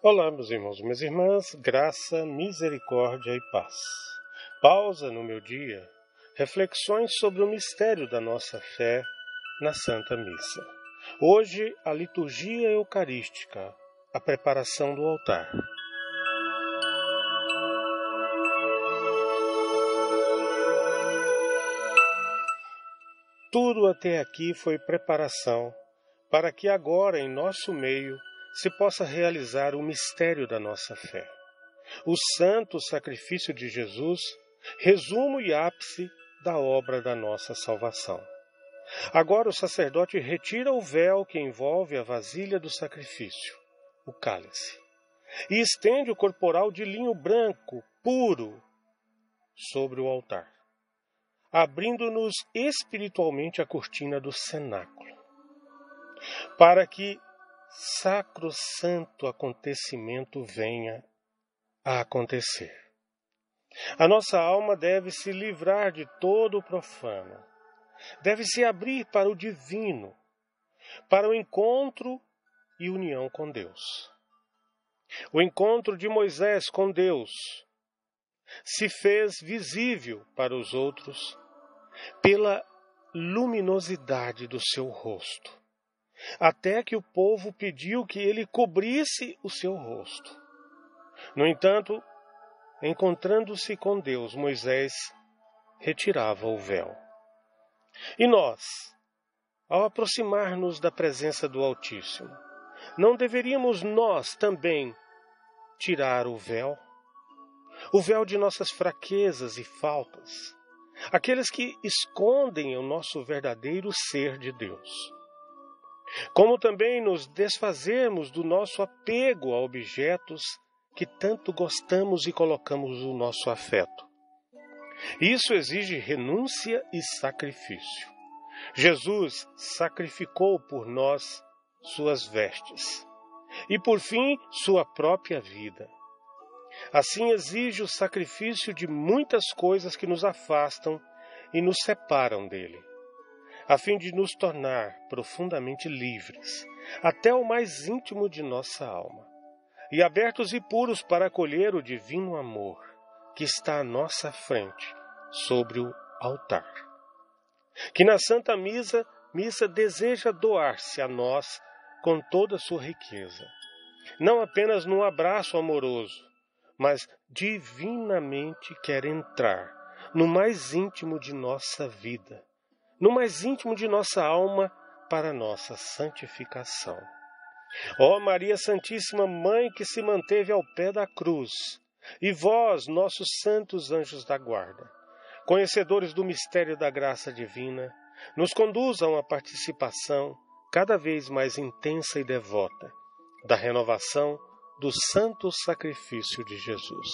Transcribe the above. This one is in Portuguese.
Olá, meus irmãos minhas irmãs, graça, misericórdia e paz. Pausa no meu dia, reflexões sobre o mistério da nossa fé na Santa Missa. Hoje, a liturgia eucarística, a preparação do altar. Tudo até aqui foi preparação para que agora, em nosso meio, se possa realizar o mistério da nossa fé. O santo sacrifício de Jesus, resumo e ápice da obra da nossa salvação. Agora o sacerdote retira o véu que envolve a vasilha do sacrifício, o cálice, e estende o corporal de linho branco, puro, sobre o altar, abrindo-nos espiritualmente a cortina do cenáculo, para que sacrosanto acontecimento venha a acontecer. A nossa alma deve se livrar de todo o profano, deve se abrir para o divino, para o encontro e união com Deus. O encontro de Moisés com Deus se fez visível para os outros pela luminosidade do seu rosto até que o povo pediu que ele cobrisse o seu rosto. No entanto, encontrando-se com Deus, Moisés retirava o véu. E nós, ao aproximar-nos da presença do Altíssimo, não deveríamos nós também tirar o véu? O véu de nossas fraquezas e faltas, aqueles que escondem o nosso verdadeiro ser de Deus como também nos desfazermos do nosso apego a objetos que tanto gostamos e colocamos o nosso afeto. Isso exige renúncia e sacrifício. Jesus sacrificou por nós suas vestes e, por fim, sua própria vida. Assim exige o sacrifício de muitas coisas que nos afastam e nos separam dele a fim de nos tornar profundamente livres, até o mais íntimo de nossa alma, e abertos e puros para acolher o divino amor que está à nossa frente sobre o altar. Que na Santa Missa, missa deseja doar-se a nós com toda a sua riqueza, não apenas num abraço amoroso, mas divinamente quer entrar no mais íntimo de nossa vida no mais íntimo de nossa alma para nossa santificação. Ó Maria Santíssima Mãe que se manteve ao pé da cruz, e vós, nossos santos anjos da guarda, conhecedores do mistério da graça divina, nos conduzam à participação cada vez mais intensa e devota da renovação do santo sacrifício de Jesus.